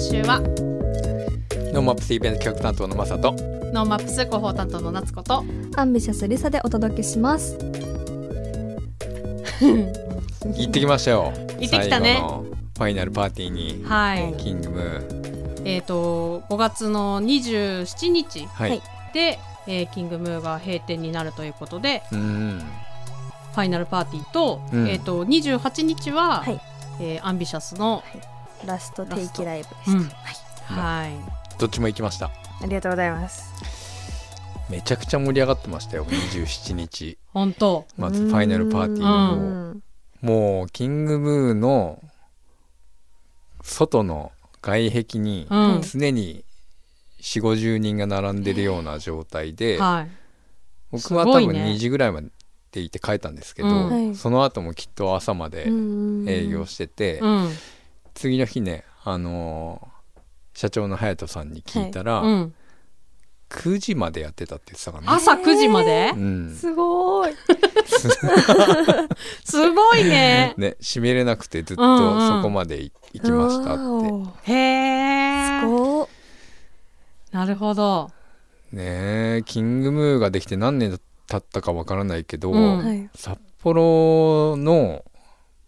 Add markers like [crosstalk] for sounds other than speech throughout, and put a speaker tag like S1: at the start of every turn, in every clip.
S1: 今週は？
S2: NoMaps イベント企画担当のマサと。
S1: NoMaps 広報担当の夏子と。
S3: アンビシャスリサでお届けします。
S2: 行ってきましたよ。
S1: 行ってきたね。
S2: ファイナルパーティーに。
S1: はい。
S2: キングムー。
S1: えっ、と5月の27日
S2: はい、
S3: はい。
S1: で、えーキングムーが閉店になるということで
S2: うん。
S1: ファイナルパーティーと,、
S2: うん。
S1: えー、と28日は、
S3: はい。
S1: えーアンビシャスの、
S3: ラスト定期ライブでした。
S1: うん
S3: はい。
S1: はい。
S2: どっちも行きました。
S3: ありがとうございます。
S2: めちゃくちゃ盛り上がってましたよ27日。
S1: 本当。
S2: まずファイナルパーティー
S1: う
S2: の、
S3: うん。
S2: もうキングムーの外の外壁に
S1: うん。
S2: 常に4 5 0人が並んでるような状態で、
S1: はい。
S2: 僕は多分
S1: すごいね。
S2: 2時ぐらいまでいて帰ったんですけど、
S1: うん。
S3: はい。
S2: その後もきっと朝まで営業してて、
S1: うん
S2: 次の日ね、あのー社長の隼人さんに聞いたら、
S1: うん
S2: 9時までやってたって言ってたからね。
S1: 朝9時まで？
S2: うん、
S3: すごい。[laughs]
S1: すごいね
S2: ね閉めれなくてずっ
S1: うん
S2: と
S1: うん
S2: そこまでい行きましたって。
S1: へえ
S3: すごい。
S1: なるほど
S2: ねえキングムーができて何年経ったかわからないけど、
S1: うん
S3: はい。
S2: 札幌の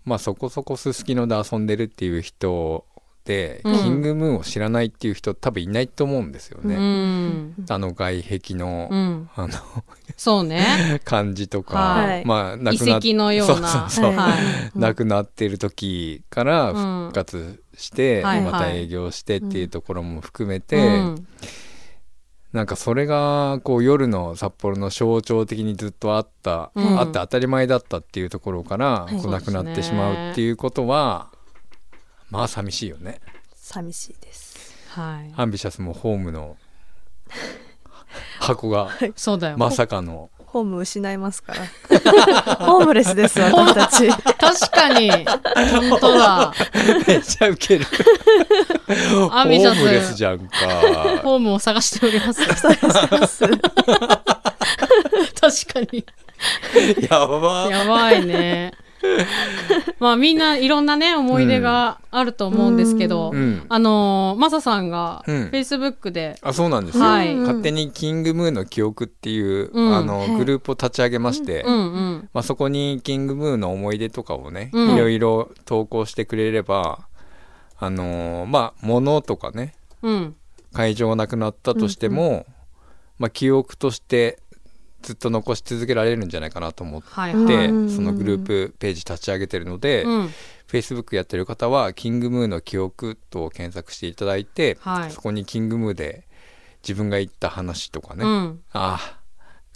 S2: まあそこそこすすきので遊んでるっていう人で、
S1: うん。
S2: キングムーを知らないっていう人多分いないと思うんですよ
S1: う
S2: ね。
S1: ん。
S2: あの外壁の、
S1: うん。
S2: あの
S1: そうね。[laughs]
S2: 感じとか、
S3: はい。
S2: まあな
S1: 遺
S2: くなっ
S1: 跡のような。
S2: そうそうそう。
S1: はい。
S2: なくなってる時から
S1: うん
S2: 復活して、
S1: はいはい。
S2: また営業してっていうところも含めて、
S1: うん
S2: なんかそれがこう夜の札幌の象徴的にずっとあった、
S1: うん。
S2: あって当たり前だったっていうところから、
S3: はい。
S2: こうなくなってしまうっていうことはまあ寂しいよね。
S3: 寂しいです。
S1: はい。
S2: アンビシャスもホームの箱が
S1: そうだよ。
S2: まさかの
S3: ホーム失いますから。[laughs] ホームレスです [laughs] 私たち。
S1: 確かに。本当だ。[laughs]
S2: めっちゃウケる。ホ
S1: アシャス。
S2: ームレスじゃんか。
S1: ホームを探しております。
S3: ます。
S1: 確かに。
S2: やば。
S1: やばいね [laughs] まあみんないろんなね思い出があると思うんですけど、
S2: うん。
S1: あのーマサさんがフ
S2: うん。
S1: ェイスブックで、
S2: あそうなんですよ、
S1: はい。
S2: 勝手にキングムーの記憶っていう、
S1: うん。
S2: あの
S3: はい。
S2: グループを立ち上げまして、
S1: うんうん。
S2: まあ、そこにキングムーの思い出とかをね、
S1: うん。
S2: いろいろ投稿してくれればあのーまあ物とかね
S1: うん。
S2: 会場がなくなったとしても、まあ、記憶としてずっと残し続けられるんじゃないかなと思って、そのグループページ立ち上げてるので、
S1: うん。
S2: Facebook やってる方は「キングムーの記憶」と検索していただいて、
S1: はい。
S2: そこにキングムーで自分が言った話とかね、
S1: うん。
S2: ああ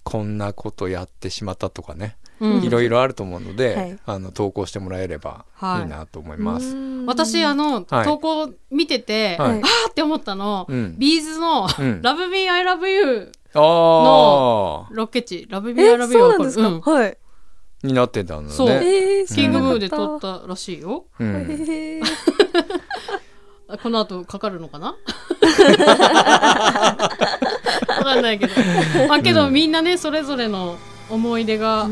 S2: こんなことやってしまったとかね、
S1: うん。
S2: いろいろあると思うので、
S3: はい。
S2: あの投稿してもらえれば
S1: はい。
S2: いいなと思います。
S1: 私あの、
S2: はい。
S1: 投稿見てて、
S2: はい。
S1: あーって思ったの、
S2: うん。
S1: ビーズの「
S2: うん、[laughs]
S1: Love Me I Love You
S2: ああ」
S1: ロケ地「Love Me I
S3: え、
S1: Love
S3: そ
S1: You」
S3: うなんですか？
S1: うん。
S3: はい。
S2: になってたんだ
S1: そう。
S2: ね。
S3: えー、
S1: キングムーで撮ったらしいよ。[laughs] この後かかるのかな？[laughs] わかんないけど。まあけど、
S2: うん。
S1: みんなねそれぞれの思い出があっ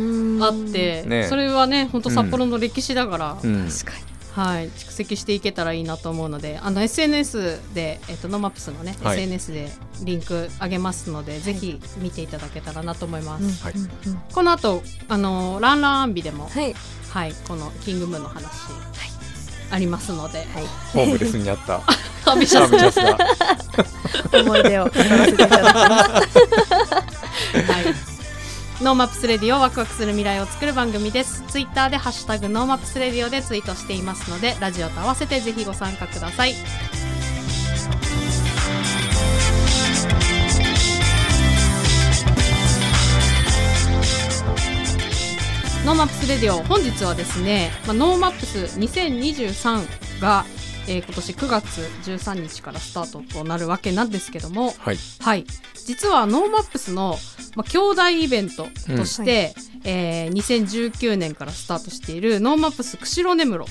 S1: て、
S2: ね。
S1: それはね本当札幌の歴史だから、
S2: うん。
S3: 確かに。
S1: はい、蓄積していけたらいいなと思うのであの SNS で、えっと NoMaps のね、
S2: はい。
S1: SNS でリンク上げますので、ぜひ見ていただけたらなと思います、
S2: はい。
S1: この後あのランランアンビでも、
S3: はい。
S1: はい、このキングムーの話、ありますので、
S3: はい。
S2: ホームレスにあった。[laughs]
S1: アンビシャス
S2: が。[laughs]
S3: 思い出を語らせていただきます。[laughs]
S1: はい。 NoMaps Radio、ワクワクする未来を作る番組です。ツイッターでハッシュタグ NoMaps Radio でツイートしていますので、ラジオと合わせてぜひご参加ください。 NoMaps Radio 本日はですね、まあ、 NoMaps 2023が、えー今年9月13日からスタートとなるわけなんですけども、
S2: はい。
S1: はい、実は NoMaps の、まあ、兄弟イベントとして、えー2019年からスタートしている NoMaps 釧路根室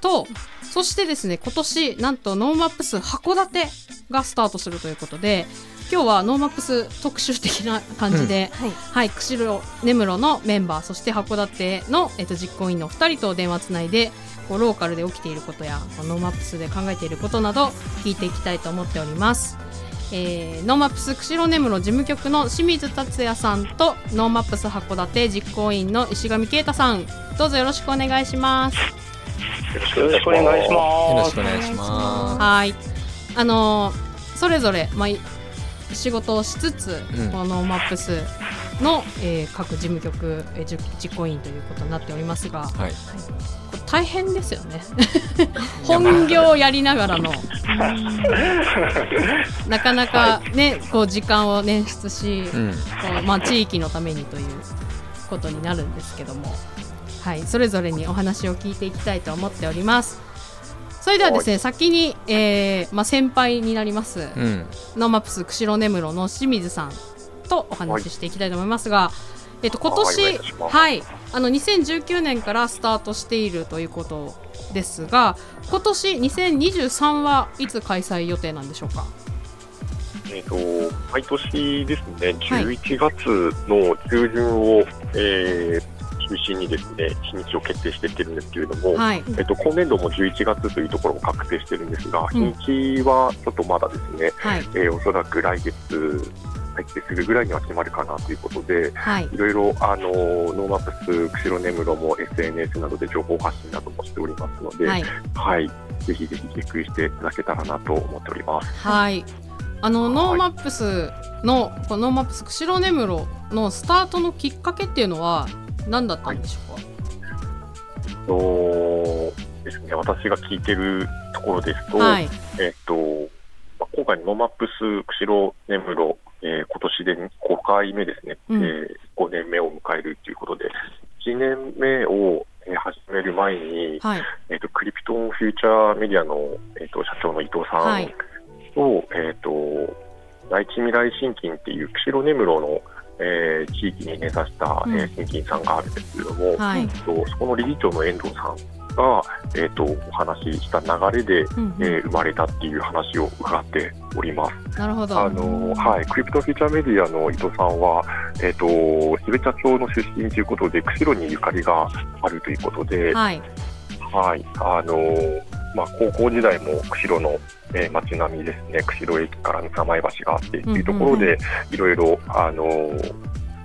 S1: とそしてですね今年なんと NoMaps 函館がスタートするということで今日は NoMaps 特集的な感じで、
S3: はい。
S1: はい、釧路根室のメンバーそして函館の、えっと、実行委員の2人と電話つないでこうローカルで起きていることや NoMaps で考えていることなど聞いていきたいと思っております。えー NoMaps 釧路根室事務局の清水達也さんと NoMaps 函館実行委員の石上啓太さんどうぞよろしくお願いします。
S4: よろしくお願いします。
S2: よろしくお願いしま
S1: はい。あのーそれぞれ、まあ、い仕事をしつつ、
S2: うん
S1: この NoMaps の、えー各事務局、えーじゅ実行委員ということになっておりますが、
S2: すはい
S1: これ大変ですよね。[laughs] 本業やりながらの。[laughs] なかなかね、こう時間を捻出し、
S2: うん
S1: こうまあ、地域のためにということになるんですけども、はい、それぞれにお話を聞いていきたいと思っております。それではですね、先に、えーまあ、先輩になります、
S2: うん
S1: NoMaps 釧路根室の清水さんとお話ししていきたいと思いますが、えっと、今年はいあの2019年からスタートしているということですが今年2023はいつ開催予定なんでしょうか？
S4: えっ、と毎年ですね、
S1: はい。
S4: 11月の中旬を、えー中心にですね日にちを決定していってるんですけれども、
S1: はい。
S4: えっと今年度も11月というところも確定してるんですが、
S1: うん。
S4: 日にちはちょっとまだですね、
S1: はい。
S4: えーおそらく来月入ってするぐらいには決まるかなということで、
S1: はい。
S4: いろいろあの NoMaps 釧路根室も SNS などで情報発信などもしておりますので、
S1: はい。
S4: はい、ぜひぜひチェックしていただけたらなと思っております。
S1: はい。あの
S4: はい。
S1: NoMaps のこの NoMaps 釧路根室のスタートのきっかけっていうのは何だったんでしょうか、
S4: そうですね、私が聞いてるところですと、
S1: はい。
S4: えっと、まあ今回の NoMaps 釧路根室、えー今年で5回目ですね、
S1: うん。
S4: えー5年目を迎えるということで、1年目を、えー始める前に、
S1: はい。
S4: えっと、クリプトンフューチャーメディアの、えっと、社長の伊藤さんと、
S1: はい。
S4: えっと、大地みらい信金っていう釧路根室の、えー地域に根ざした、
S1: うん。
S4: えー信金さんがあるんですけれども、
S1: はい。
S4: えっとそこの理事長の遠藤さんが、えっとお話しした流れで、
S1: うん
S4: えー生まれたっていう話を伺っております。
S1: なるほど。
S4: あのはい、クリプトンフューチャーメディアの伊藤さんは、えっと標茶町の出身ということで、釧路にゆかりがあるということで、
S1: はい。
S4: はい、あのまあ、高校時代も釧路の、えー街並みですね、釧路駅から幣舞橋があってっていうところ
S1: うん
S4: で、いろいろ、あの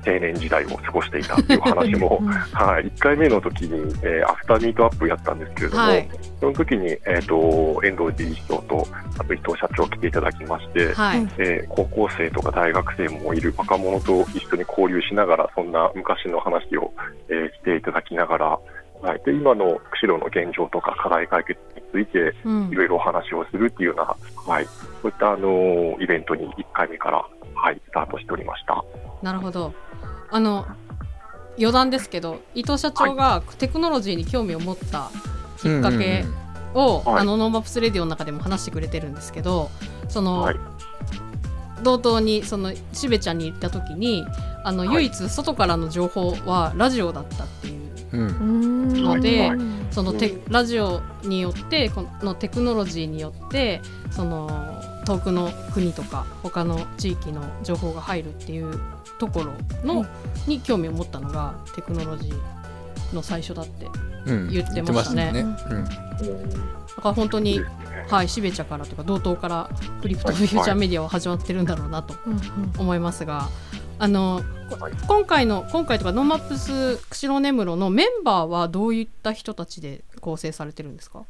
S4: 青年時代を過ごしていたっていう話も、[laughs] はい、1回目の時に、えーアフターミートアップやったんですけれども、
S1: はい。
S4: その時に、えー、と遠藤理事長とあと伊藤社長来ていただきまして、
S1: はい。
S4: えー高校生とか大学生もいる若者と一緒に交流しながらそんな昔の話を、えーしていただきながら、はい、で今の釧路の現状とか課題解決について
S1: うん。
S4: いろいろお話をするっていうような、はい、そういった、あのーイベントに1回目から、はい、スタートしておりました。
S1: なるほど。あの余談ですけど伊藤社長がテクノロジーに興味を持ったきっかけを、
S4: はい。
S1: あの NoMaps Radio の中でも話してくれてるんですけどその、
S4: はい。
S1: 道東にそのしべちゃんに行った時にあの、
S4: はい。
S1: 唯一外からの情報はラジオだったっていう
S2: うんうん
S1: ので、
S4: はい。
S1: そのテ
S4: う
S1: ラジオによってこのテクノロジーによってその遠くの国とか他の地域の情報が入るっていうところの、に興味を持ったのがテクノロジーの最初だって
S2: うん。
S1: 言ってましたね。だから本当にはいしべちゃからとか同等からクリプトンフューチャーメディアは始まってるんだろうなと思いますが。あのこ
S4: はい。
S1: 今回の今回とか NoMaps 釧路根室のメンバーはどういった人たちで構成されてるんですか？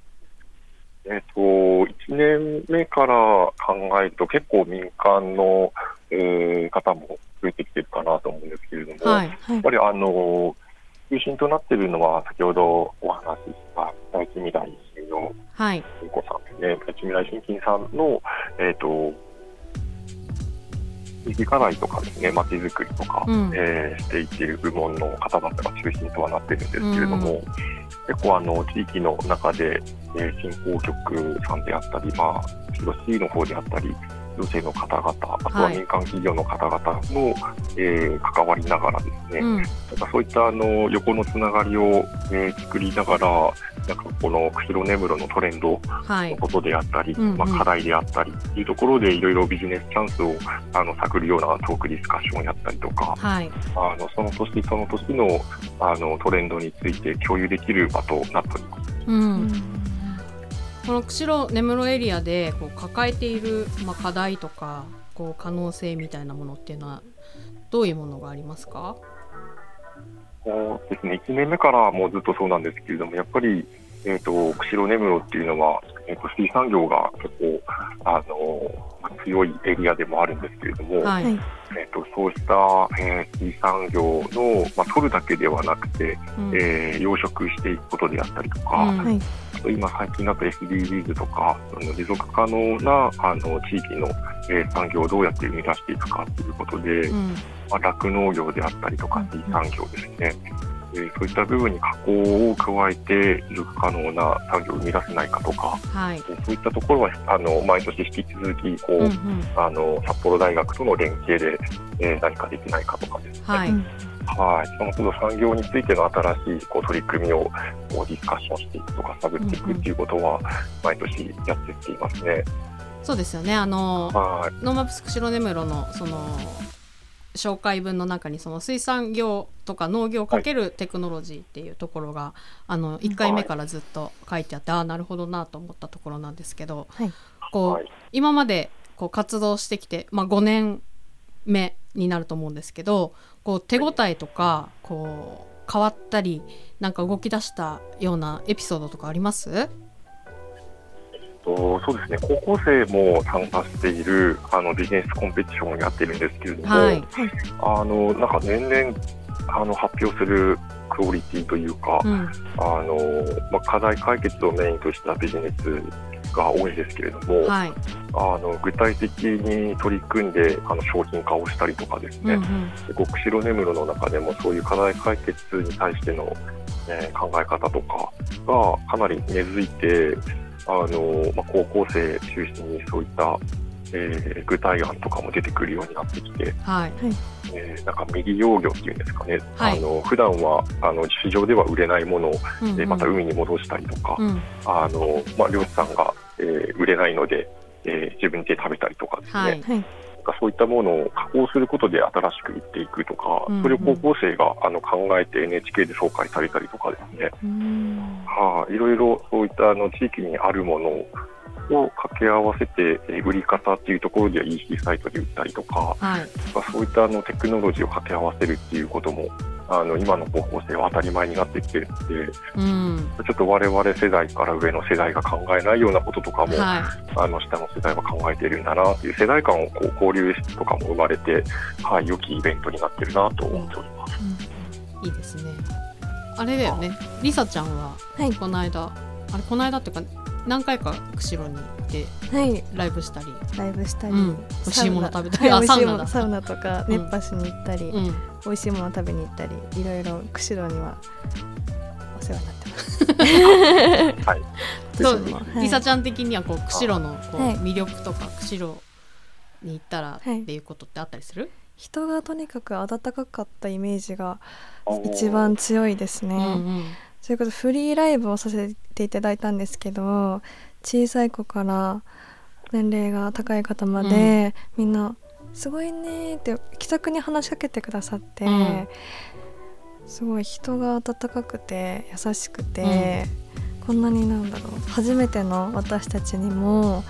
S4: えっと、1年目から考えると結構民間の、えー方も増えてきてるかなと思うんですけれども、
S1: はい
S4: やっぱりあの中心となっているのは先ほどお話しした第一未来新の
S1: はい。
S4: 金子さんですね、第一未来新金さんの、えっと地域課題とかですね、まちづくりとか、
S1: うん。
S4: えーしていっている部門の方々が中心とはなっているんですけれども、
S1: う
S4: 結構あの地域の中で、えー振興局さんであったり、まあ、広市の方であったり、行政の方々、あとは
S1: はい。
S4: 民間企業の方々の、えー関わりながらですね、
S1: うん。
S4: なんかそういったあの横のつながりを、えー作りながら、なんかこの釧路根室のトレンド
S1: はい。
S4: のことであったり、
S1: うんうん。
S4: まあ、課題であったりっていうところでいろいろビジネスチャンスをあの探るようなトークディスカッションをやったりとか、
S1: はい。
S4: あのその年その年のあのトレンドについて共有できる場となっております。
S1: うんこの釧路根室エリアでこう抱えている、まあ、課題とかこう可能性みたいなものっていうのはどういうものがありますか？
S4: そうですね、1年目からもうずっとそうなんですけれども、やっぱり、えー、と釧路根室っていうのは、えー、と水産業が結構あのまあ強いエリアでもあるんですけれども、
S1: はい、
S3: はい。
S4: えー、とそうした、えー水産業の、まあ、取るだけではなくて、
S1: うん。
S4: えー養殖していくことであったりとか、
S1: うん。
S3: はい。
S4: あと今最近だと SDGs とか、その持続可能なあの地域の、えー産業をどうやって生み出していくかということで、
S1: うん。
S4: まあ、酪農業であったりとか
S1: うん。
S4: 水産業ですね、えーそういった部分に加工を加えて持続可能な産業を生み出せないかとか、
S1: はい。
S4: えーそういったところはあの毎年引き続きこう、
S1: うんうん。
S4: あの札幌大学との連携で、えー何かできないかとかですね、
S1: はい。
S3: うん。
S4: はい、その都度産業についての新しいこう取り組みをこうディスカッションしていくとか探っていくっていうことは毎年やっていっていますね。
S1: そうですよね。あの
S4: はい。
S1: ノーマップス釧路根室のその紹介文の中にその水産業とか農業かけるテクノロジーっていうところが、あの1回目からずっと書いてあって、ああなるほどなと思ったところなんですけど、
S3: はい。
S1: こう、
S4: はい。
S1: 今までこう活動してきて、まあ、5年目になると思うんですけどこう手応えとかこう変わったりなんか動き出したようなエピソードとかあります？
S4: とそうですね。高校生も参加しているあのビジネスコンペティションをやってるんですけれども、
S1: はい、
S4: あのなんか年々あの発表するクオリティというか、
S1: うん。
S4: あのまあ、課題解決をメインとしたビジネスが多いですけれども、
S1: はい。
S4: あの具体的に取り組んであの商品化をしたりとかですね、
S1: うんうん。
S4: でこう釧路根室の中でもそういう課題解決に対しての、えー考え方とかがかなり根付いてあの、まあ、高校生中心にそういった、えー具体案とかも出てくるようになってきて、
S1: はい。
S4: えーなんか未利用魚っていうんですかね、
S1: はい。
S4: あの普段はあの市場では売れないものを、
S1: うんうん。
S4: えーまた海に戻したりとか、
S1: うん。
S4: あのまあ、漁師さんが、えー売れないので、えー自分で食べたりとかですね、
S1: はい
S3: はい
S4: なんかそういったものを加工することで新しく売っていくとか、
S1: うんうん
S4: それを高校生があの考えて NHK で紹介されたりとかですね、
S3: うん。
S4: はい、いろいろそういったあの地域にあるものを掛け合わせて、えー売り方っていうところでは EC サイトで売ったりとか、
S1: はい。
S4: まあそういったあのテクノロジーを掛け合わせるっていうこともあの今の高校生は当たり前になってきてるので、
S1: うん。
S4: ちょっと我々世代から上の世代が考えないようなこととかも、
S1: はい。
S4: あの下の世代は考えているんだなという世代間をこう交流とかも生まれて、はい、良きイベントになってるなと思っております。
S1: いいですね。あれだよね。りさちゃんは
S3: はい。
S1: この間、あれこの間っていうか何回か釧路に行って
S3: はい。
S1: ライブしたり、
S3: ライブしたり、
S1: うん。美味しいもの食べたり。あサウナだ。
S3: ものサウナとか
S1: うん。
S3: 熱波しに行ったり、
S1: うん、
S3: 美味しいもの食べに行ったりいろいろ釧路には [laughs] お世話になってます。
S4: はい。[laughs]
S1: そう
S3: 私も。はい。
S1: りさちゃん的にはこう釧路のこう
S3: はい。
S1: 魅力とか釧路に行ったらっていうことってあったりする？
S3: 人がとにかく温かかったイメージが一番強いですね。
S1: うんうん
S3: それこそフリーライブをさせていただいたんですけど小さい子から年齢が高い方まで、みんな「すごいね」って気さくに話しかけてくださって、
S1: うん。
S3: すごい人が温かくて優しくて、こんなになんだろう初めての私たちにも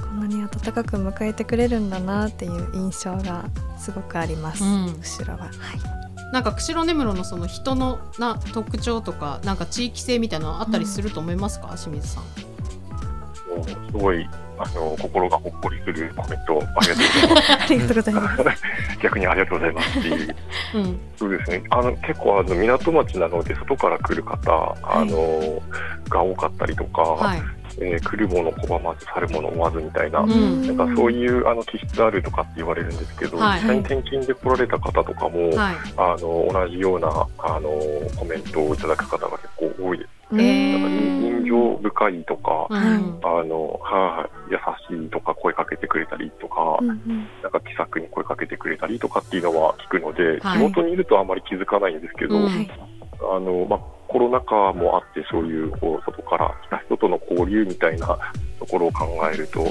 S3: こんなに温かく迎えてくれるんだなっていう印象がすごくあります、
S1: うん。
S3: 後ろは。はい
S1: なんか釧路根室のその人のな特徴とかなんか地域性みたいなのあったりすると思いますか、清水さん。
S4: もうすごいあの心がほっこりするコメント [laughs] ありがとうございます。[laughs] 逆にありがとうございますっていう。
S1: うん
S4: そうですね。あの結構あの港町なので外から来る方、あのが多かったりとか、
S1: はい。
S4: えー来るもの拒まず去るもの追わずみたいな。
S1: うん
S4: なんかそういうあの気質あるとかって言われるんですけど、
S1: はい
S4: 実際に転勤で来られた方とかも、
S1: はい。
S4: あの同じようなあのコメントをいただく方が結構多いです。
S1: えー
S4: なんか人情深いとか、
S1: うん
S4: あのはい、優しいとか声かけてくれたりとか、
S3: うんうん
S4: なんか気さくに声かけてくれたりとかっていうのは聞くので、
S1: はい
S4: 地元にいるとあまり気づかないんですけど、あのまあ、コロナ禍もあってそういうこう外から来た人との交流みたいなところを考えると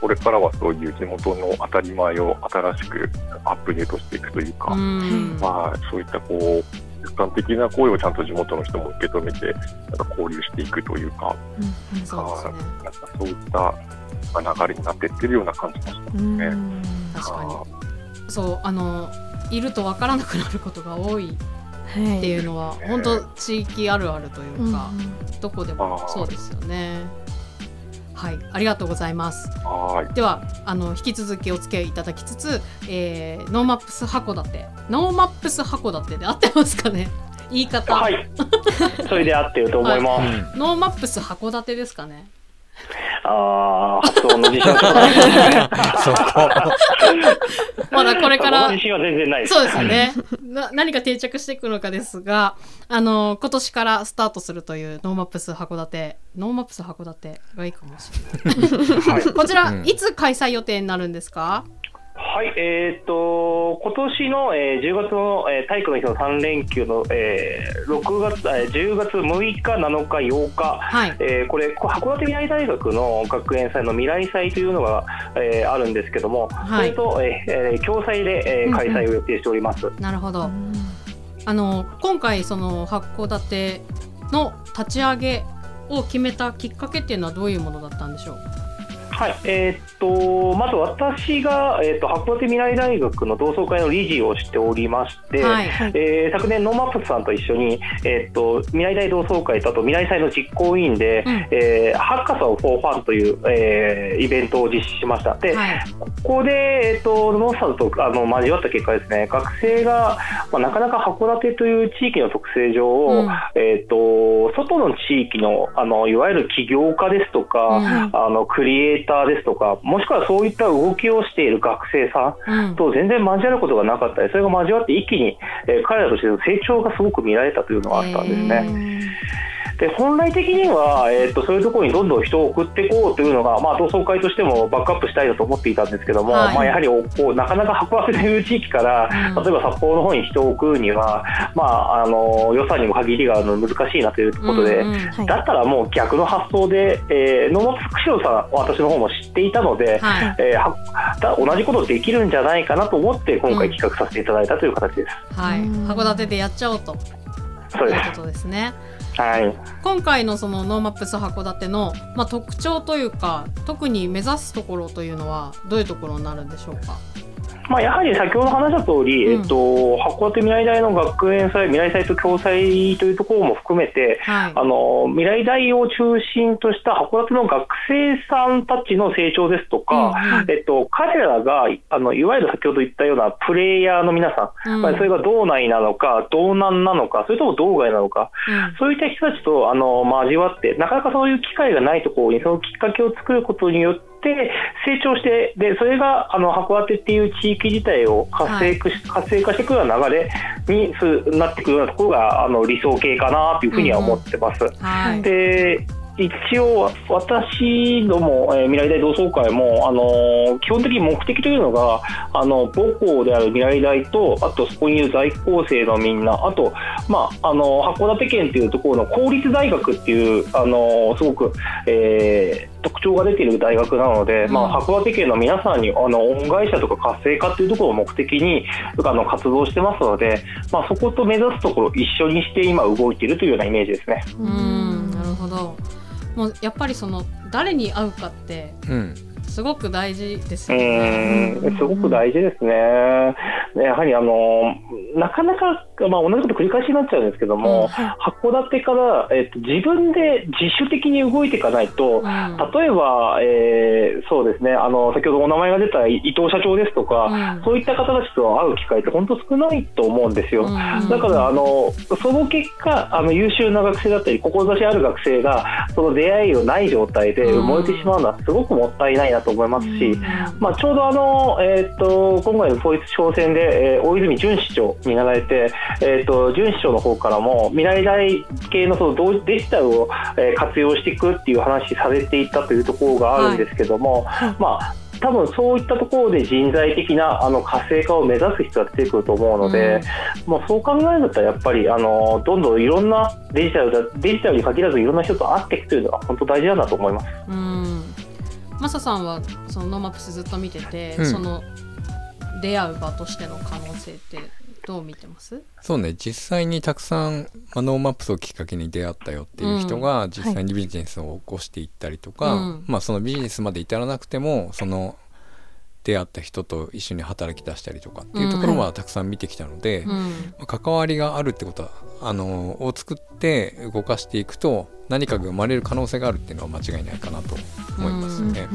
S4: これからはそういう地元の当たり前を新しくアップデートしていくというか、
S1: うん。
S4: まあ、そういったこう、客観的な声をちゃんと地元の人も受け止めて、なんか交流していくというか、
S3: うん。うん。
S1: そうね。
S4: なんかそういったまあ流れになっていってるような感じがしますね。
S3: うん。
S1: 確かに。そうあのいるとわからなくなることが多いっていうのは本当地域あるあるというか、どこでもそうですよね。はい、ありがとうございます。
S4: はい。
S1: ではあの引き続きお付き合いいただきつつ、えー NoMaps 函館 NoMaps 函館で合ってますかね？言い方、
S5: はい。それで合ってると思います。
S1: NoMaps 函館ですかね？
S5: ああ、発音の自信はちょっとないですね。[laughs]
S2: そこ。
S1: まだこれから
S5: 自信は全然ないです。
S1: そうですよね。な何が定着していくのかですが、あの今年からスタートするという NoMaps 函館、 NoMaps 函館がいいかもしれない。
S5: はい。
S1: こちら、
S2: うん
S1: いつ開催予定になるんですか？
S5: はい、えっ、と、今年の、えー10月の、えー体育の日の3連休の、えー6月、えー10月6日、7日、8日、
S1: はい。
S5: えーこれ、こ函館未来大学の学園祭の未来祭というのが、えーあるんですけども、
S1: はい
S5: それと、えーえー共催で、えー開催を予定しております。
S1: なるほど。
S3: うん
S1: あの今回その函館の立ち上げを決めたきっかけっていうのはどういうものだったんでしょう？
S5: はい、えーっとまず私が、えーっとはこだて未来大学の同窓会の理事をしておりまして、
S1: はい。
S5: えー昨年、 NoMaps さんと一緒に、えーっと未来大同窓会とあと未来祭の実行委員で、
S1: うん
S5: えーハッカソン・フォー・ファンという、えーイベントを実施しました。で、
S1: はい。
S5: ここで、えーっとノーさんとあの交わった結果ですね、学生が、まあ、なかなか函館という地域の特性上、
S1: うん
S5: えーっと外の地域のあのいわゆる起業家ですとか、
S1: うん
S5: あのクリエイターですとか、もしくはそういった動きをしている学生さん。と全然交わることがなかったり、それが交わって一気に、えー彼らとしての成長がすごく見られたというのがあったんですね。で本来的には、えー、とそういうところにどんどん人を送っていこうというのが、まあ、同窓会としてもバックアップしたいなと思っていたんですけども、
S1: はい
S5: まあ、やはりおこうなかなか函館という地域から、
S1: うん
S5: 例えば札幌の方に人を送るには、まあ、あの予算にも限りがあるので難しいなということで。
S1: うんうん
S3: はい
S5: だったらもう逆の発想で、えー、野本釧路さん、私の方も知っていたので、
S1: はい。
S5: えーはだ同じことできるんじゃないかなと思って、今回企画させていただいたという形です。
S1: はい。
S3: うん
S1: 函館でやっちゃおうと
S5: そうです。
S1: いうことですね。
S5: はい。
S1: 今回のその NoMaps 函館の、まあ、特徴というか特に目指すところというのはどういうところになるんでしょうか？
S5: まあ、やはり先ほど話した通り、
S1: うん。
S5: えっと、函館未来大の学園祭、未来祭と共催というところも含めて、
S1: はい。
S5: あの未来大を中心とした函館の学生さんたちの成長ですとか、
S1: うんうん。
S5: えっと、彼らがあのいわゆる先ほど言ったようなプレイヤーの皆さん、
S1: うん。
S5: まあそれが道内なのか、道南なのか、それとも道外なのか、
S1: うん。
S5: そういった人たちとあの交わって、なかなかそういう機会がないところに、そのきっかけを作ることによって、成長して、でそれがあの函館っていう地域自体を活性化し、活性化していくような流れにすなっていくようなところがあの理想形かなというふうには思ってます。
S1: はい
S5: で一応、私ども、えー未来大同窓会も、あのー基本的に目的というのが、あの母校である未来大と、あとそこにいる在校生のみんな、あと、まああの函館県というところの公立大学っていう、あのーすごく、えー特徴が出ている大学なので、まあ、函館県の皆さんにあの恩返しだとか活性化というところを目的にあの活動してますので、まあ、そこと目指すところを一緒にして今動いているというようなイメージですね。
S1: うんなるほどもうやっぱりその誰に会うかって
S2: うん。
S1: すごく大事ですね。
S5: すごく大事ですね。ねやはりあのなかなか、まあ、同じこと繰り返しになっちゃうんですけども、函館から、えっと、自分で自主的に動いていかないと、
S1: うん。
S5: 例えば、えーそうですねあの、先ほどお名前が出た伊藤社長ですとか、
S1: うん。
S5: そういった方たちと会う機会って本当少ないと思うんですよ。
S1: うん。
S5: だからあのその結果あの優秀な学生だったり志ある学生がその出会いをない状態で埋もれてしまうのはすごくもったいないなと思いますし、まあ、ちょうどあの、えー、と今回の統一地方選で、えー大泉潤市長になられて、えー、と潤市長の方からも未来大系のその同デジタルを、えー活用していくっていう話されていたというところがあるんですけども、まあ多分そういったところで人材的なあの活性化を目指す人が出てくると思うので、もうそう考えるんだったらやっぱりあのどんどんいろんなデジタルだデジタルに限らずいろんな人と会っていくというのが本当大事だなと思います。
S1: うんマサさんはその NoMaps ずっと見てて、
S2: うん。
S1: その出会う場としての可能性ってどう見てます？
S2: そうね実際にたくさん、まあ、 NoMaps をきっかけに出会ったよっていう人が実際にビジネスを起こしていったりとか、
S1: うん
S2: まあそのビジネスまで至らなくてもその出会った人と一緒に働き出したりとかっていうところはたくさん見てきたので、
S1: うん。
S2: まあ関わりがあるってことはあのを作って動かしていくと何かが生まれる可能性があるっていうのは間違いないかなと思いますね。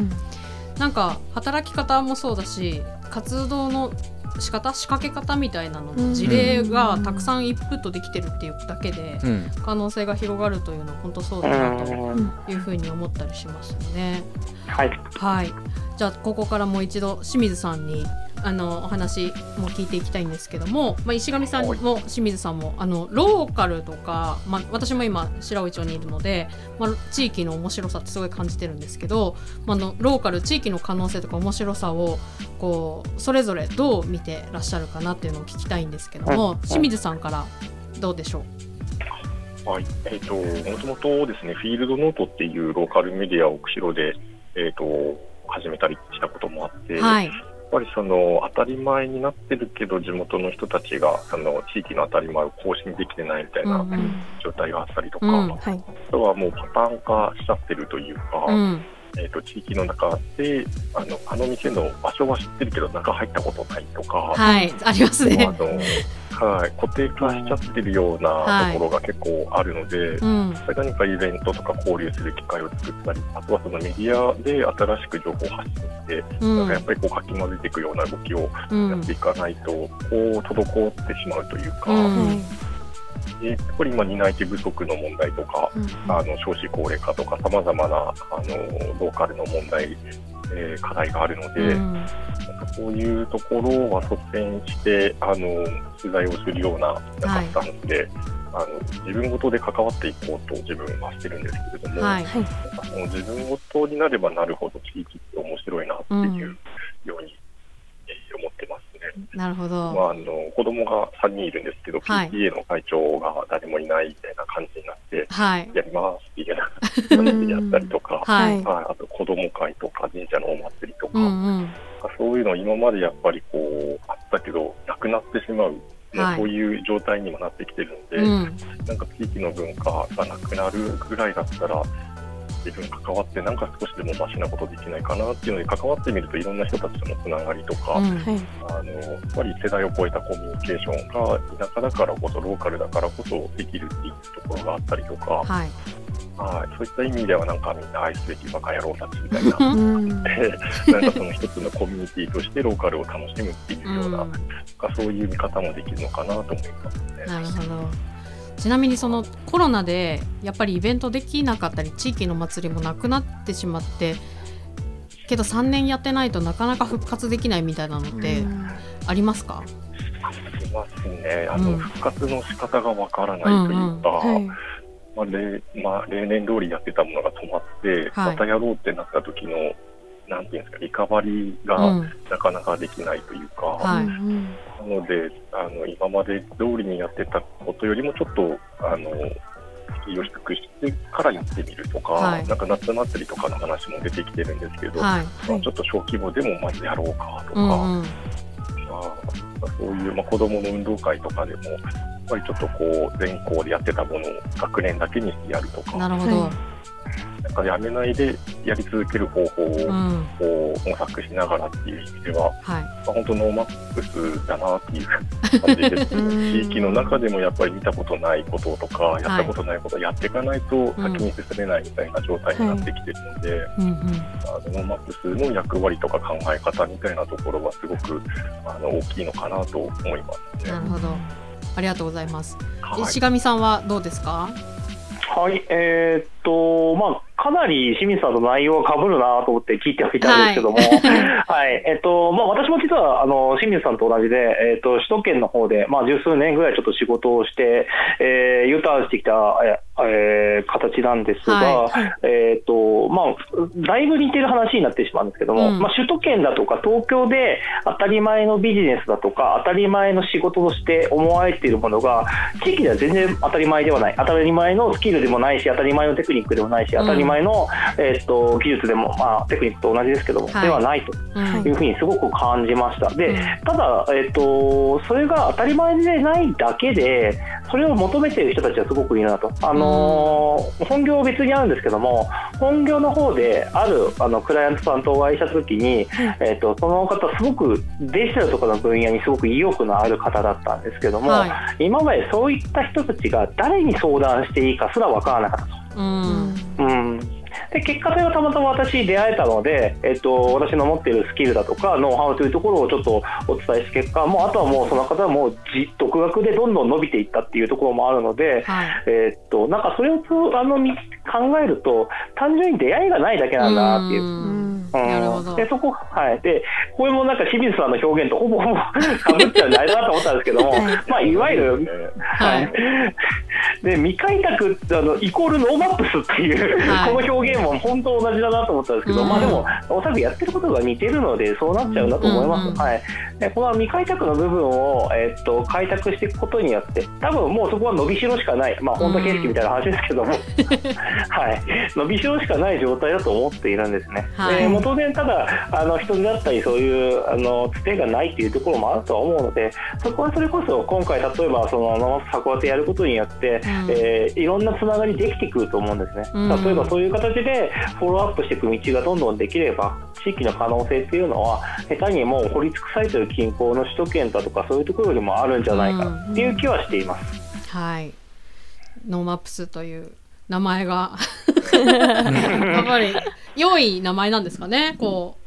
S1: なんか働き方もそうだし活動の仕方仕掛け方みたいなのの事例がたくさんインプットできてるっていうだけで
S2: うん
S1: 可能性が広がるというのは本当そうだなというふうに思ったりしますよね。
S5: はい。
S1: はい、じゃあここからもう一度清水さんにあのお話も聞いていきたいんですけども、まあ、石上さんも清水さんもあのローカルとか、まあ、私も今白老町にいるので、まあ、地域の面白さってすごい感じてるんですけど、まあ、あのローカル地域の可能性とか面白さをこうそれぞれどう見てらっしゃるかなっていうのを聞きたいんですけども清水さんからどうでしょ
S4: はい、えっ、と、もともとですね、フィールドノートっていうローカルメディアを釧路で、えっ、と、始めたりしたこともあって、
S1: うはい、
S4: ぱりその当たり前になってるけど、地元の人たちがその地域の当たり前を更新できてないみたいな
S1: うんうん。
S4: 状態があったりとか、
S1: うん
S3: はい。
S4: あとはもうパターン化しちゃってるというか、
S1: うん
S4: えー、と地域の中であのあの店の場所は知ってるけど中入ったことないとか、
S1: はい、ありますね。
S4: あ。のはい、固定化しちゃってるようなところが結構あるので、
S1: うん。
S4: 何かイベントとか交流する機会を作ったりあとはそのメディアで新しく情報を発信して、
S1: うん。
S4: なんかやっぱりこうかき混ぜていくような動きを
S1: うん
S4: やっていかないと、こう滞ってしまうというか、
S1: うん
S4: でやっぱり今担い手不足の問題とか、あの少子高齢化とかさまざまなあのローカルの問題、えー課題があるので、
S1: うん。
S4: なんかそういうところは率先してあの取材をするようななんかスタンスで、あの自分ごとで関わっていこうと自分はしてるんですけれども、
S1: はい。
S4: なんかその自分ごとになればなるほど地域って面白いなっていうように、えー思ってます。ね。
S1: なるほど。
S4: まあ、あの子供が3人いるんですけど、
S1: はい
S4: PTA の会長が誰もいないみたいな感じになって、
S1: はい。
S4: やりますっていうような感じでやったりとか、
S1: はい。
S4: はい、あと子供会とか神社のお祭りとか、
S1: うんうん。
S4: そういうの今までやっぱりこうあったけどなくなってしまう、も
S1: はいう
S4: そういう状態にもなってきてるので、
S1: うん。
S4: なんか地域の文化がなくなるぐらいだったら自分関わってなんか少しでもマシなことできないかなっていうので関わってみるといろんな人たちとのつながりとか、
S1: うん
S3: はい。
S4: あのやっぱり世代を超えたコミュニケーションが田舎だからこそローカルだからこそできるっていうところがあったりとか、
S1: はい。
S4: はい、そういった意味ではなんかみんな愛すべきバカ野郎たちみたいな [laughs]
S3: うん。
S4: で [laughs] なんかその一つのコミュニティとしてローカルを楽しむっていうような、
S1: うん
S4: なんかそういう見方もできるのかなと思いますね。
S1: なるほど。ちなみにそのコロナでやっぱりイベントできなかったり地域の祭りもなくなってしまってけど3年やってないとなかなか復活できないみたいなのってありますか、
S4: ありますね。あの、
S1: うん
S4: 復活の仕方がわからないというか、
S3: はい。
S4: まあ例まあ、例年通りやってたものが止まって、
S1: はい
S4: またやろうってなった時のなんていうんですかリカバリー
S1: う
S4: が
S1: ん。
S4: なかなかできないというか、
S1: はい。
S3: うん
S4: なのであの今まで通りにやってたことよりもちょっとあの敷居を低くしてからやってみるとか、
S1: はい。
S4: なんか夏祭りとかの話も出てきてるんですけど、
S1: はい。
S4: まあ、ちょっと小規模でもまずやろうかとか、
S1: うんうん。
S4: まあ、そういう、まあ、子どもの運動会とかでもやっぱりちょっとこう全校でやってたものを学年だけにしてやるとか。
S1: なるほど、
S3: は
S4: なんかやめないでやり続ける方法を模索しながらっていう意味では、
S1: はい。
S4: まあ、本当 NoMaps だなっていう感じです [laughs]
S3: うん。
S4: 地域の中でもやっぱり見たことないこととか、やったことないことをやっていかないと先に進めないみたいな状態になってきてるので、
S1: うんうん。
S4: NoMaps の役割とか考え方みたいなところはすごくあの大きいのかなと思いますね。
S1: なるほど。ありがとうございます、
S4: はい。
S1: 石上さんはどうですか？
S5: はい、えーっと、まあ、かなり清水さんと内容が被るなと思って聞いてはいたんですけども、[laughs] はい、えっと、まあ、私も実は、あの、清水さんと同じで、えっと、首都圏の方で、まあ、十数年ぐらいちょっと仕事をして、えー、U ターンしてきた、ええー形なんですが、
S1: は
S5: えっと、まあ、だいぶ似てる話になってしまうんですけども、
S1: うん。
S5: まあ、首都圏だとか東京で当たり前のビジネスだとか、当たり前の仕事として思われているものが、地域では全然当たり前ではない、当たり前のスキルでもないし、当たり前のテクニックでもないし、当たり前前の、えー、と技術でも、まあ、テクニックと同じですけども、
S1: はい。
S5: ではないと
S1: うん。
S5: いうふうにすごく感じました。で
S1: うん。
S5: ただ、えー、とそれが当たり前でないだけでそれを求めている人たちはすごくいるなと、あのー本業別にあるんですけども本業の方であるあのクライアントさんとお会いした時に、えー、とその方すごくデジタルとかの分野にすごく意欲のある方だったんですけども、
S1: はい。
S5: 今までそういった人たちが誰に相談していいかすら分からなかったと。
S1: うん。
S5: うん。で結果それがたまたま私に出会えたので、えっと、私の持っているスキルだとかノウハウというところをちょっとお伝えした結果もうあとはもうその方はもうじ独学でどんどん伸びていったっていうところもあるので、
S1: はい。
S5: えっとなんかそれをつあのみ考えると単純に出会いがないだけなんだなっていう。
S1: うん。
S5: でそこはい。でこれもなんか清水さんの表現とほぼほぼ [laughs] かぶっちゃうんであれだなと思ったんですけども、まあいわゆるはい、で未開拓あのイコールノーマップスっていう、
S1: はい。
S5: この表現も本当同じだなと思ったんですけど、
S1: うん。
S5: まあでもおそらくやってることが似てるのでそうなっちゃうんだと思います、
S1: うんうん
S5: はい、でこの未開拓の部分を、えっと開拓していくことによって多分もうそこは伸びしろしかない。まあ本田圭佑みたいな話ですけども、[laughs] はい、伸びしろしかない状態だと思っているんですね、
S1: はい。
S5: でもう当然ただあの人手だったりそういうあのつてがないっていうところもあるとは思うのでそこはそれこそ今回例えばそのノー函館やることによって、えーいろんなつながりできてくると思うんですね、
S1: うん。
S5: 例えばそういう形でフォローアップしていく道がどんどんできれば地域の可能性っていうのは下手にもう掘り尽くされてる近郊の首都圏だとかそういうところよりもあるんじゃないかっていう気はしています。
S1: はい。 NoMaps という名前が。[laughs] やっぱり良い名前なんですかね。こ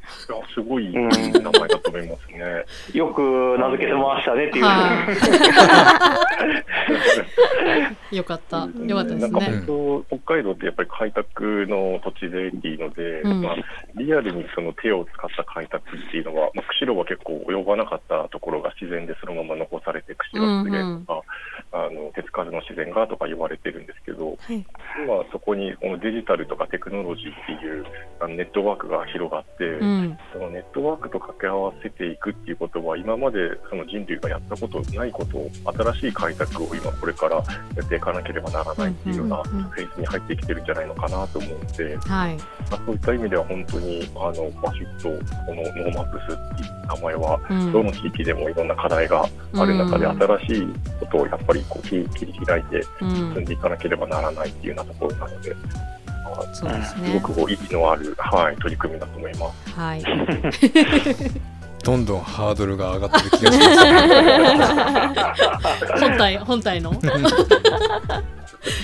S4: すごい名前だと思いますね。
S5: よく名付けてましたねっていう、
S1: う [laughs] よかった。よかったです
S4: なんか
S1: ね
S4: 本当、北海道ってやっぱり開拓の土地でいいので、
S1: うん。
S4: まあ、リアルにその手を使った開拓っていうのは、まあ、釧路は結構及ばなかったところが自然でそのまま残されて、釧路湿原とか、あの手つかずの自然がとか言われてるんですけど、
S3: はい。
S4: 今そこにこのデジタルとかテクノロジーっていうあのネットワークが広がって、
S1: うん。
S4: そのネットワークと掛け合わせていくっていうことは今までその人類がやったことないことを新しい開拓を今これからやっていかなければならないっていうようなフェーズに入ってきてるんじゃないのかなと思うので、
S1: はい
S4: まあ、そういった意味では本当にあのバシッとこの NoMaps っていう名前は
S1: うん。
S4: どの地域でもいろんな課題がある中で
S1: うん。
S4: 新しいことをやっぱりこう切切り開いて
S1: うん。
S4: 進んでいかなければならないっていうようなところなので、まあ
S1: そうです
S4: すご
S1: ね
S4: くこう意義のある、はい、取り組みだと思います。
S1: はい。[laughs]
S2: どんどんハードルが上がってる気がします。
S1: 本体本体の？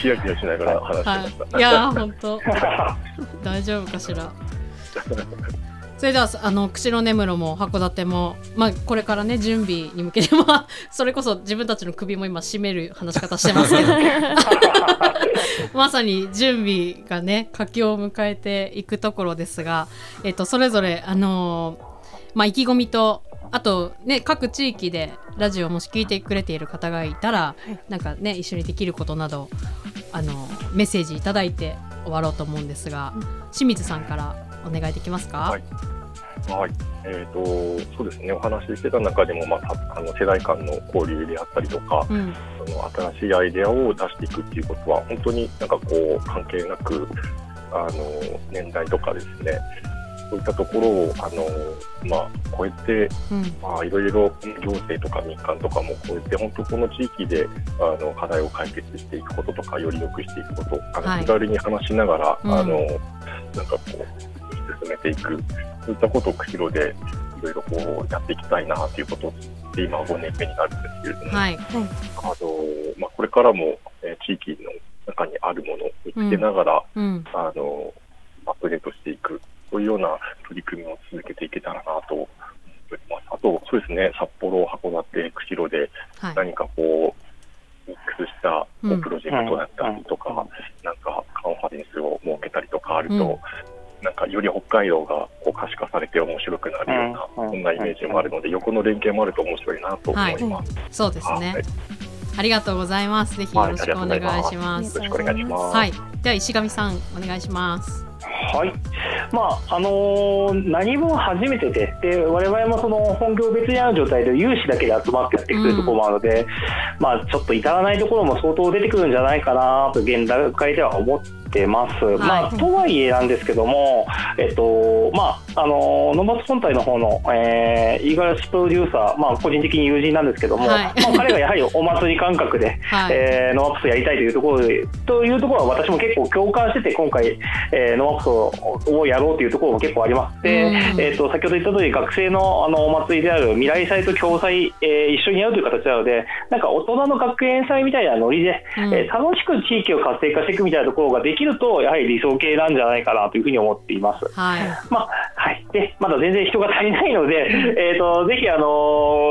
S4: ヒヤヒヤしながら話してました。
S1: はい。いやー本当。大丈夫かしらそれではあの釧路根室も函館も、まあ、これからね準備に向けてまあ [laughs] それこそ自分たちの首も今締める話し方してますけど。[laughs] まさに準備がね佳境を迎えていくところですが、えっと、それぞれあのーまあ、意気込みとあとね各地域でラジオをもし聞いてくれている方がいたら、なんかね一緒にできることなどあのメッセージいただいて終わろうと思うんですが、清水さんからお願いできますか？
S4: はい。はい、えー、とそうですね、お話ししてた中でも、まあ、たあの世代間の交流であったりとか、
S1: うん。
S4: その新しいアイデアを出していくっていうことは、本当になんかこう、関係なく、あの年代とかですね、そういったところを、あのまあ、超えて、
S1: うん。
S4: まあ、いろいろ行政とか民間とかも超えて、本当この地域であの課題を解決していくこととか、より良くしていくこと、あの
S1: はい。
S4: 気軽に話しながら、
S1: うん。
S4: あのなんかこう、進めていく、そういったことを釧路でいろいろこうやっていきたいなということで、今5年目になるんですけれども、
S1: はい。
S4: あのまあ、これからも、えー地域の中にあるものを見つけながら、
S1: うん。
S4: あのアップデートしていく、そういうような取り組みを続けていけたらなと思っております。あと、そうですね、札幌、函館、釧路で
S1: はい。
S4: 何かこう、ミックスしたプロジェクトだったりとか、
S5: うん。
S4: なんかカンファレンスを設けたりとかあると、
S1: うん
S4: なんかより北海道がこう可視化されて面白くなるような、
S5: うん
S4: そんなイメージもあるので、横の連携もあると面白いなと思います。
S1: そうですね
S4: はい。
S1: ありがとうございます。ぜひよろしくお願いします。
S4: よろしくお願いします。
S1: はい。では石上さんお願いします。
S5: はい、まああのー何分初めてでで我々もその本業別にある状態で有志だけで集まってやっていくというところもあるので、まあ、ちょっと至らないところも相当出てくるんじゃないかなと現段階では思ってます。まあ、とはいえなんですけども、えっとまあ、あのノバス本体の方の、えー、五十嵐プロデューサー、まあ、個人的に友人なんですけども、
S1: はい。
S5: まあ、彼がやはりお祭り感覚で、
S1: はい。
S5: えーノワップスやりたいというところでというところは私も結構共感してて今回、えーノワップスをやろうというところも結構ありますで、
S1: うん。
S5: えー、と先ほど言った通り学生のあのお祭りである未来祭と共祭、えー一緒にやるという形なのでなんか大人の学園祭みたいなノリで、
S1: うん。
S5: えー楽しく地域を活性化していくみたいなところができるとやはり理想形なんじゃないかなというふうに思っています。
S1: はい
S5: まあはい、でまだ全然人が足りないので、えー、とぜひ、あの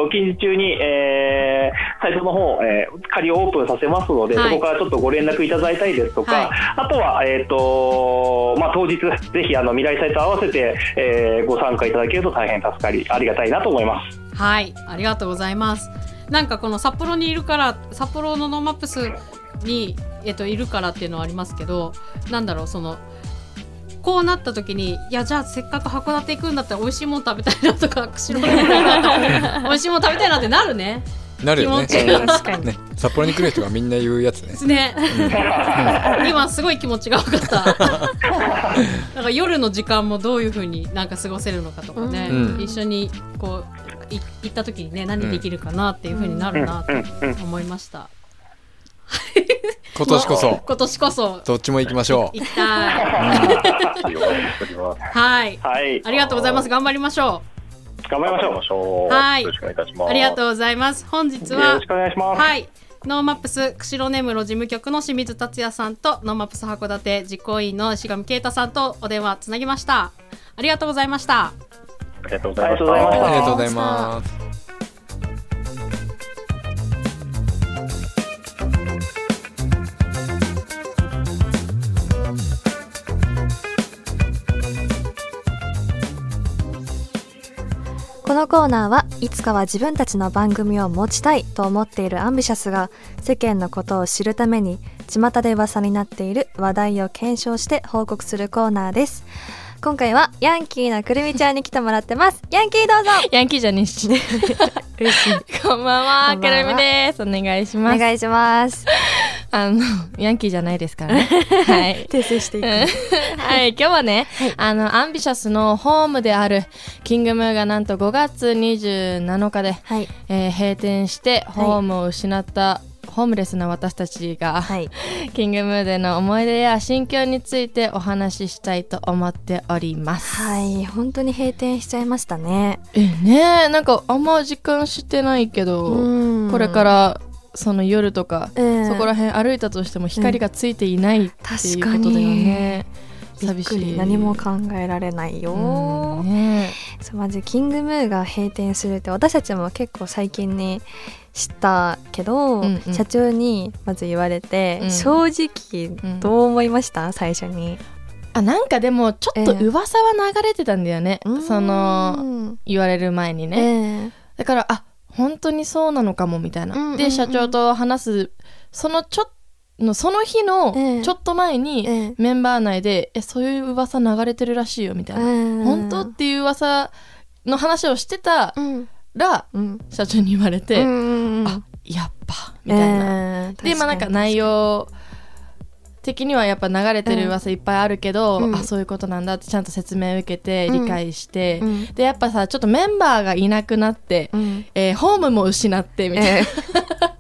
S5: ー近日中に、えーサイトの方、えー仮オープンさせますので、
S1: はい
S5: そこからちょっとご連絡いただいたりですとか、
S1: はい
S5: あとは、えーとまあ、当日、ぜひあの未来サイト合わせて、えーご参加いただけると大変助かりありがたいなと思います。
S1: はい、ありがとうございます。なんかこの札幌にいるから、札幌の NoMaps に、えっと、いるからっていうのはありますけど、なんだろう、その、こうなった時に、いや、じゃあせっかく函館行くんだったら美味しいもん食べたいなとか、釧路に美味しいもん食べたいなってなるね。
S2: なるよね。ね札幌に来る人がみんな言うやつね
S1: ですね。今すごい気持ちが分かった。なんか夜の時間もどういう風になんか過ごせるのかとかね、
S2: うん
S1: 一緒にこうい行った時にね何できるかなっていう風になるなと
S5: うんうん
S1: 思いました。[laughs]
S2: 今年こそ [laughs]
S1: 今年こそ
S2: どっちも行きましょう
S1: 行きたい。はい。
S5: はい、
S1: ありがとうございます。頑張りましょ
S5: う
S4: 頑張りましょう。
S1: はい
S4: よろしくお願いいたし
S1: う。
S4: ます。
S1: ありがとうございます。本日
S5: よ
S1: は
S5: ろしくお願いします。
S1: はい。 NoMaps 釧路根室事務局の清水達也さんと NoMaps 函館実行委員の石上啓太さんとお電話つなぎました。ありがとうございました。
S4: ありがとうございまし
S5: ありがとうございました
S2: ありがとうございます
S3: このコーナーはいつかは自分たちの番組を持ちたいと思っているアンビシャスが世間のことを知るために巷で噂になっている話題を検証して報告するコーナーです。今回はヤンキーなくるみちゃんに来てもらってますヤンキーどうぞ
S6: ヤンキーじゃねえし。[laughs]
S3: 嬉しい
S6: こんばんは、くるみです。お願いします。
S3: お願いします
S6: あの、ヤンキーじゃないですからね。[laughs] はい。
S3: 訂正していく [laughs]
S6: はい、今日はね、あの、アンビシャスのホームである、キングムーがなんと5月27日で、
S3: はい
S6: えー閉店して、ホームを失った、ホームレスな私たちが、
S3: はい。[laughs]
S6: キングムーでの思い出や心境についてお話ししたいと思っております。
S3: はい。本当に閉店しちゃいましたね。
S6: え、ねえ、なんかあんま実感してないけど、
S3: うん。
S6: これからその夜とか、
S3: ええ。
S6: そこら辺歩いたとしても光がついていないっていうことだよね。寂しい。
S3: り。何も考えられないよ、
S6: うんね
S3: そうまずキングムーが閉店するって私たちも結構最近に知ったけど、
S6: うんうん。
S3: 社長にまず言われて、
S6: うん。
S3: 正直どう思いました、最初に。
S6: あなんかでもちょっと
S3: ええ。
S6: 噂は流れてたんだよね、その
S3: うん
S6: 言われる前にね、
S3: ね
S6: だからあ本当にそうなのかもみたいな、
S3: うんうんうん。
S6: で社長と話すそのちょっのその日の
S3: ええ。
S6: ちょっと前に、
S3: ええ。
S6: メンバー内でえそういう噂流れてるらしいよみたいな、
S3: うん
S6: 本当っていう噂の話をしてた
S3: うん
S6: ら、
S3: うん。
S6: 社長に言われて、
S3: うんうんうん。
S6: あやっぱみたいな、
S3: えー
S6: でまあなんか内容的にはやっぱ流れてる噂いっぱいあるけど、
S3: うん。
S6: あそういうことなんだってちゃんと説明を受けて
S3: うん。
S6: 理解して、
S3: うん。
S6: でやっぱさちょっとメンバーがいなくなって、
S3: うん。
S6: えーホームも失ってみたいな、
S3: え [laughs]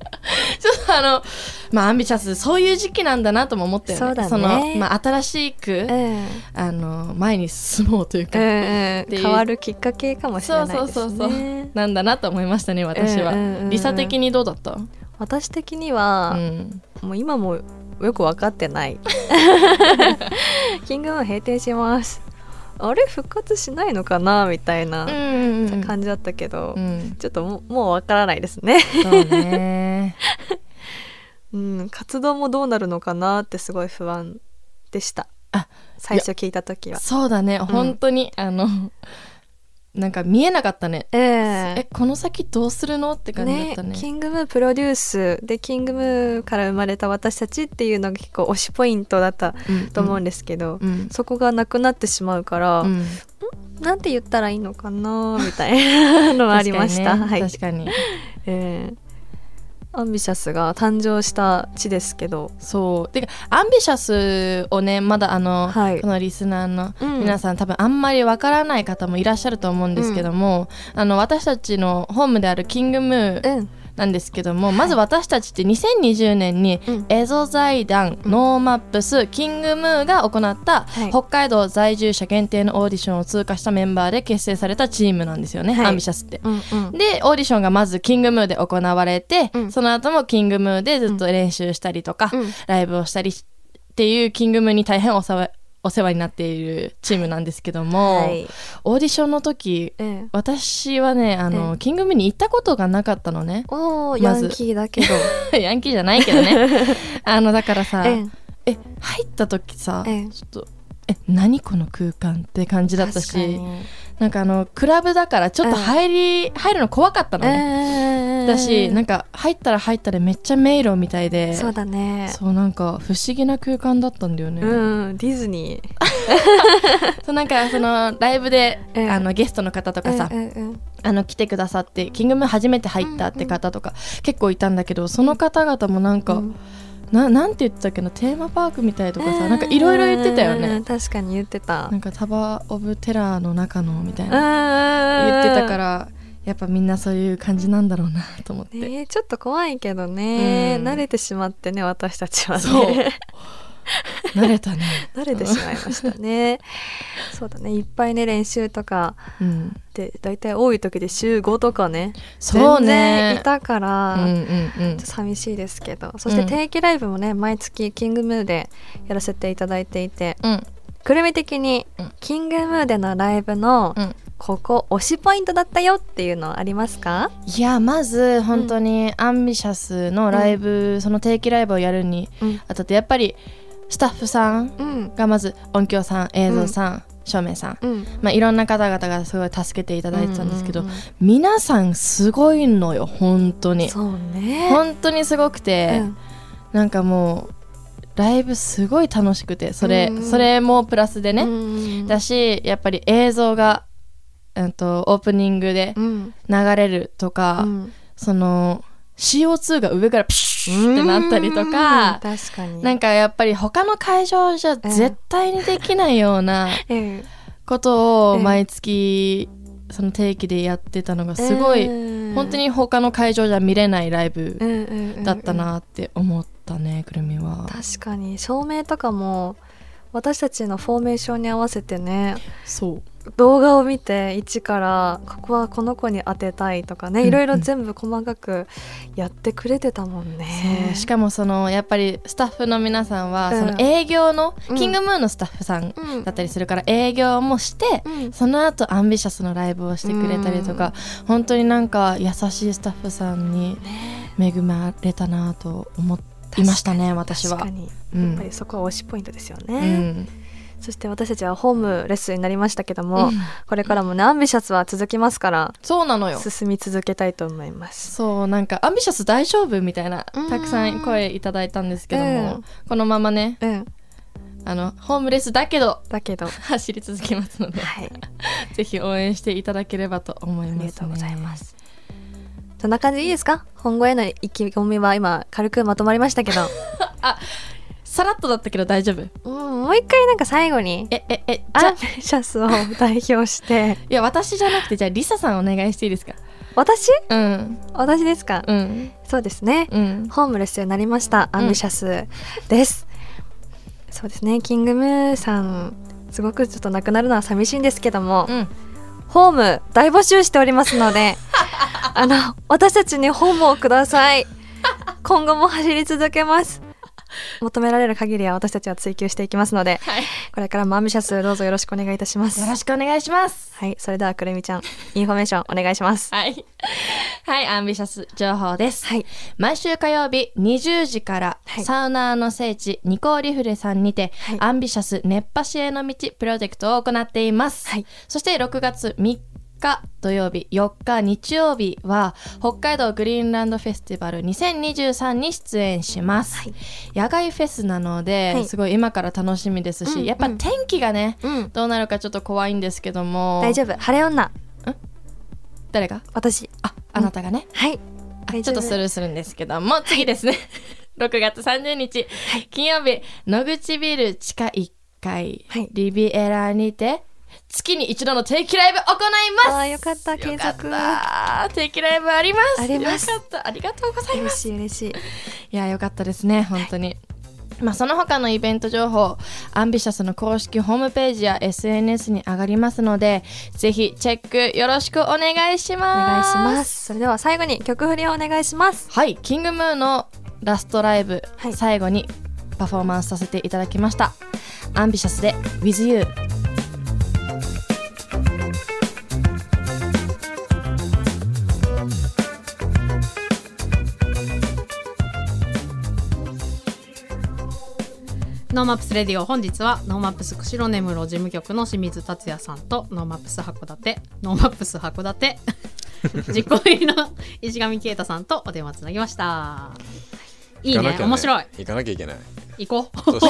S3: [laughs]
S6: ちょっとあのまあアンビシャスそういう時期なんだなとも思ったよね。
S3: そうだね。
S6: の、まあ、新しく、
S3: ーえ
S6: あの前に進もうという
S3: ー
S6: か、
S3: えー
S6: っていう。
S3: 変わるきっかけかもしれないですね。
S6: そうそうそうそう。なんだなと思いましたね私は、
S3: うんうんうんうん。
S6: リサ的にどうだった、
S3: 私的には、
S6: うん、
S3: もう今もよく分かってない。キングマン閉店します。あれ復活しないのかなみたいな
S6: うんうんうん。
S3: 感じだったけど、
S6: うん。
S3: ちょっともうもう分からないですね、
S6: そうね
S3: うん、活動もどうなるのかなってすごい不安でした。
S6: あ
S3: 最初聞いた時は。
S6: そうだね、本当にあの [laughs] なんか見えなかったね。
S3: え
S6: え。
S3: え
S6: この先どうするのって感じだったね。
S3: キングムープロデュースでキングムーから生まれた私たちっていうのが結構推しポイントだった
S6: うん
S3: と思うんですけど、
S6: うん。
S3: そこがなくなってしまうから、
S6: うん。
S3: なんて言ったらいいのかな？みたいなのはありました。
S6: 確かにね。
S3: はい、
S6: 確かに。[laughs]
S3: えーアンビシャスが誕生した地ですけど、
S6: そう。てかアンビシャスをねまだあの、
S3: はい。
S6: このリスナーの
S3: うん。
S6: 皆さん、多分あんまりわからない方もいらっしゃると思うんですけども、あの私たちのホームであるキングムー
S3: うん、
S6: なんですけども、まず私たちって2020年に、
S3: うん。
S6: エゾ財団、 NoMaps キングムーが行った、
S3: はい。
S6: 北海道在住者限定のオーディションを通過したメンバーで結成されたチームなんですよね、
S3: はい。
S6: アンビシャスって。
S3: うん、うん、
S6: でオーディションがまずキングムーで行われて、
S3: うん。
S6: その後もキングムーでずっと練習したりとか、
S3: うん。
S6: ライブをしたりっていうキングムーに大変お世話お世話になっているチームなんですけども、
S3: はい、
S6: オーディションの時
S3: ええ。
S6: 私はねあの、
S3: ええ。
S6: キングムーに行ったことがなかったのね。
S3: おー、
S6: まず。
S3: ヤンキーだけど、[laughs]
S6: ヤンキーじゃないけどね。[laughs] あのだからさ
S3: え。
S6: え入った時さ、
S3: ええ。
S6: ちょっとえ何この空間って感じだったし
S3: に。
S6: なんかあのクラブだからちょっと入り、入るの怖かったのね、
S3: ええ。
S6: だしなんか入ったら入ったでめっちゃ迷路みたいで。
S3: そうだね。
S6: そうなんか不思議な空間だったんだよね、
S3: うん、ディズニー。[laughs]
S6: そうなんかそのライブで、
S3: ええ。
S6: あのゲストの方とかさ、
S3: うんうんうん。
S6: あの来てくださってキングムー初めて入ったって方とか、結構いたんだけどその方々もなんか、
S3: うん
S6: ななんて言ってたっけなテーマパークみたいとかさ、なんかいろいろ言ってたよ
S3: うん
S6: ね
S3: 確かに言ってた。
S6: なんかタバ・オブ・テラーの中のみたいな。言ってたかららやっぱみんなそういう感じなんだろうなと思って、
S3: ねちょっと怖いけどね、
S6: うん。
S3: 慣れてしまってね私たちはね。
S6: そう [laughs] 慣れたね。[laughs]
S3: 慣れてしまいましたね。そうだね。いっぱいね練習とか
S6: うん。
S3: で大体多い時で週5とかね。
S6: そう
S3: 全然
S6: ね
S3: いたから、
S6: うんうんうん。
S3: 寂しいですけど。そして定期ライブもね毎月キングムーでやらせていただいていて
S6: うん。
S3: くるみ的に
S6: うん。
S3: キングムーでのライブの
S6: うん。
S3: ここ推しポイントだったよっていうのありますか？
S6: いやまず本当にアンビシャスのライブ、その定期ライブをやるに
S3: うん。
S6: あたってやっぱりスタッフさん
S3: うん。
S6: がまず音響さん映像さん、照明さん、
S3: うん。
S6: まあ、いろんな方々がすごい助けていただいてたんですけど、
S3: うんうん
S6: 皆さんすごいのよ本当に。
S3: そうね。
S6: 本当にすごくて、
S3: うん。
S6: なんかもうライブすごい楽しくてそれ、
S3: うん
S6: それもプラスでね、
S3: うん。
S6: だしやっぱり映像が、うん、とオープニングで
S3: うん。
S6: 流れるとか、
S3: うん。
S6: その CO2 が上からピシュってなったりとか
S3: うん確かに。
S6: なんかやっぱり他の会場じゃ絶対にできないような [laughs]
S3: ええ。
S6: ことを
S3: ええ
S6: 毎月その定期でやってたのがすごい
S3: うん
S6: 本当に他の会場じゃ見れないライブだったなって思ったねくるみは。
S3: 確かに。照明とかも私たちのフォーメーションに合わせてね。
S6: そう
S3: 動画を見て一からここはこの子に当てたいとかね、
S6: うんうん
S3: いろいろ全部細かくやってくれてたもんね。
S6: しかもそのやっぱりスタッフの皆さんは
S3: うん。
S6: その営業の、
S3: うん。
S6: キングムーンのスタッフさん
S3: うん
S6: だったりするから営業もして、
S3: うん。
S6: その後アンビシャスのライブをしてくれたりとか、本当になんか優しいスタッフさんに恵まれたなと思いましたね私は。
S3: 確か。に。
S6: うん。
S3: やっぱりそこは推しポイントですよ
S6: う
S3: ね、
S6: ん
S3: そして私たちはホームレッスンになりましたけども、
S6: うん。
S3: これからもねアンビシャスは続きますから
S6: そうなのよ。
S3: 進み続けたいと思います。
S6: そうなんかアンビシャス大丈夫みたいな
S3: うん。
S6: たくさん声いただいたんですけども、
S3: うん。
S6: このままね
S3: うん。
S6: あのホームレスだけど
S3: だけど。
S6: 走り続けますので
S3: はい。[laughs]
S6: ぜひ応援していただければと思います、ね、
S3: ありがとうございます。そんな感じでいいですか？今後への意気込みは今軽くまとまりましたけど [laughs]
S6: さらっとだったけど大丈夫？
S3: うんもう一回なんか最後に
S6: えええじ
S3: ア
S6: ゃ
S3: ンビシャスを代表して。[laughs]
S6: いや私じゃなくてじゃあリサさんお願いしていいですか？
S3: 私？
S6: うん。
S3: 私ですか、
S6: うん。
S3: そうですね、
S6: うん。
S3: ホームレスになりましたアンビシャスです、そうですねキングムーさんすごくちょっとなくなるのは寂しいんですけども、
S6: うん。
S3: ホーム大募集しておりますので [laughs] あの私たちにホームをください。今後も走り続けます [laughs] 求められる限りは私たちは追求していきますので
S6: はい。
S3: これからもアンビシャスどうぞよろしくお願いいたします。
S6: よろしくお願いします。
S3: はいそれではくるみちゃんインフォメーションお願いします。
S6: はい。[laughs] はいアンビシャス情報です。
S3: はい。
S6: 毎週火曜日20時から、
S3: はい。
S6: サウナーの聖地ニコーリフレさんにて、
S3: はい。
S6: アンビシャス熱波師への道プロジェクトを行っています、
S3: はい。
S6: そして6月3日日土曜日4日日曜日は北海道グリーンランドフェスティバル2023に出演します、
S3: はい。
S6: 野外フェスなので、
S3: はい。
S6: すごい今から楽しみですし、
S3: うんうん。
S6: やっぱ天気がね
S3: うん。
S6: どうなるかちょっと怖いんですけども。
S3: 大丈夫。晴れ女。
S6: 誰が？
S3: 私。
S6: ああなたがね、
S3: はい。
S6: あ
S3: 大丈夫。
S6: ちょっとスルーするんですけども次ですね。[laughs] 6月30日、金曜日野口ビル地下1階、
S3: はい。
S6: リビエラにて月に一度の定期ライブ行います。
S3: あーよかった継続。
S6: 定期ライブあります。
S3: あります。
S6: よかった。ありがとうございま
S3: 嬉
S6: す
S3: しい嬉しい。
S6: いやよかったですね本当に、まあ、その他のイベント情報アンビシャスの公式ホームページや SNS に上がりますのでぜひチェックよろしくお願いし
S3: お
S6: ます。
S3: 願いします。それでは最後に曲振りをお願いします。
S6: はいキングムーのラストライブ、
S3: はい。
S6: 最後にパフォーマンスさせていただきました。アンビシャスで With You
S1: NoMaps Radio 本日は NoMaps 釧路根室事務局の清水達也さんと NoMaps 函館 NoMaps 函館 [laughs] 実行委員の石上啓太さんとお電話つなぎました。いいね
S2: 行かなきゃ
S1: 面白い。
S2: 行かなきゃいけない。
S1: 行こう。
S2: そうしよ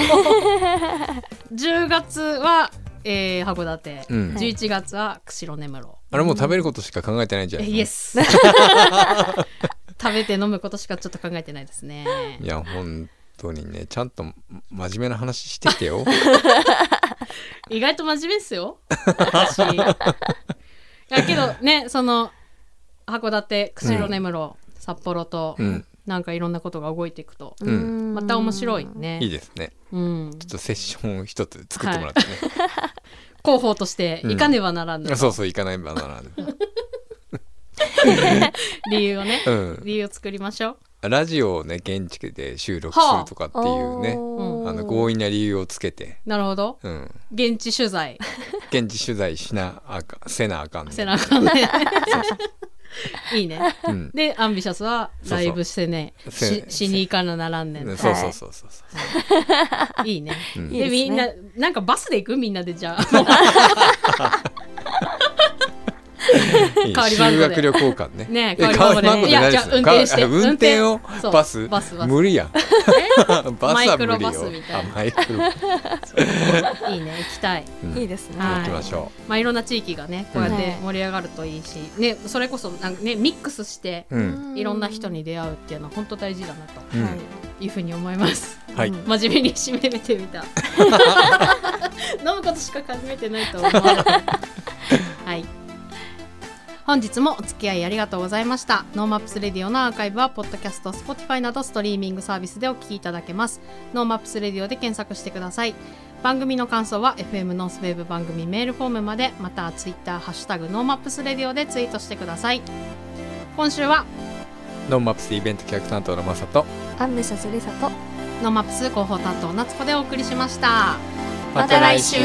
S1: 10月 [laughs] は、えー、函館、
S2: うん。
S1: 11月は釧路根室。
S2: あれもう食べることしか考えてないんじゃない
S1: えイエス。[laughs] 食べて飲むことしかちょっと考えてないですね。
S2: いや本当にねちゃんと真面目な話してきてよ。[laughs]
S1: 意外と真面目っすよ。私。いやけどねその函館釧路根室、札幌と、
S2: うん。
S1: なんかいろんなことが動いていくと、
S2: うん。
S1: また面白いね。
S2: いいですね。
S1: うん、
S2: ちょっとセッションを一つ作ってもらってね、
S1: 広報として行かねばならぬ、
S2: そうそう行かないばならぬ。[laughs]
S1: 理由をね、
S2: うん。
S1: 理由を作りましょう
S2: ラジオをね現地で収録するとかっていうね、
S3: おー
S2: あの強引な理由をつけて、
S1: なるほど。
S2: うん、
S1: 現地取材。
S2: 現地取材しなあかんせなあかんね
S1: せなあかんね [laughs] いいね。
S2: うん。
S1: でアンビシャスはライブしてね
S2: せ
S1: ししに行かなならんねん。
S2: そうそうそうそうそう、
S1: い。いね、
S2: うん。
S1: でみんななんかバスで行く？みんなでじゃあ [laughs] [laughs]
S2: 修学旅行館ね。
S1: ね
S2: え
S1: 代わり番号で。
S2: 代わり番号
S1: いやじゃあ運転して。
S2: か運転を。バス。
S1: バス
S2: 無理やん。[laughs] バスは無理よ。
S1: マイクロバスみたいな。
S2: あマイクロ。バス
S1: いいね行きたい。
S2: うん。
S3: いいですね。
S1: はい
S2: 行きましょ
S1: まあいろんな地域がねこうやって盛り上がるといいし、ねそれこそなんかねミックスしていろんな人に出会うっていうのは本当大事だなと
S2: うん。
S3: はい
S1: いうふうに思います。
S2: はい。
S3: うん。
S1: 真面目に締めてみた。[laughs] 飲むことしか考えてないと思う。はい。本日もお付き合いありがとうございました。 NoMaps Radio のアーカイブは、ポッドキャスト、Spotify などストリーミングサービスでお聞きいただけます。NoMaps Radio で検索してください。番組の感想は FM ノースウェーブ番組メールフォームまで、または Twitter、ハッシュタグ NoMaps Radio でツイートしてください。今週は
S2: NoMaps イベント企画担当のマサと
S3: アンビシャスリサと
S1: NoMaps 広報担当夏子でお送りしました。
S3: また来週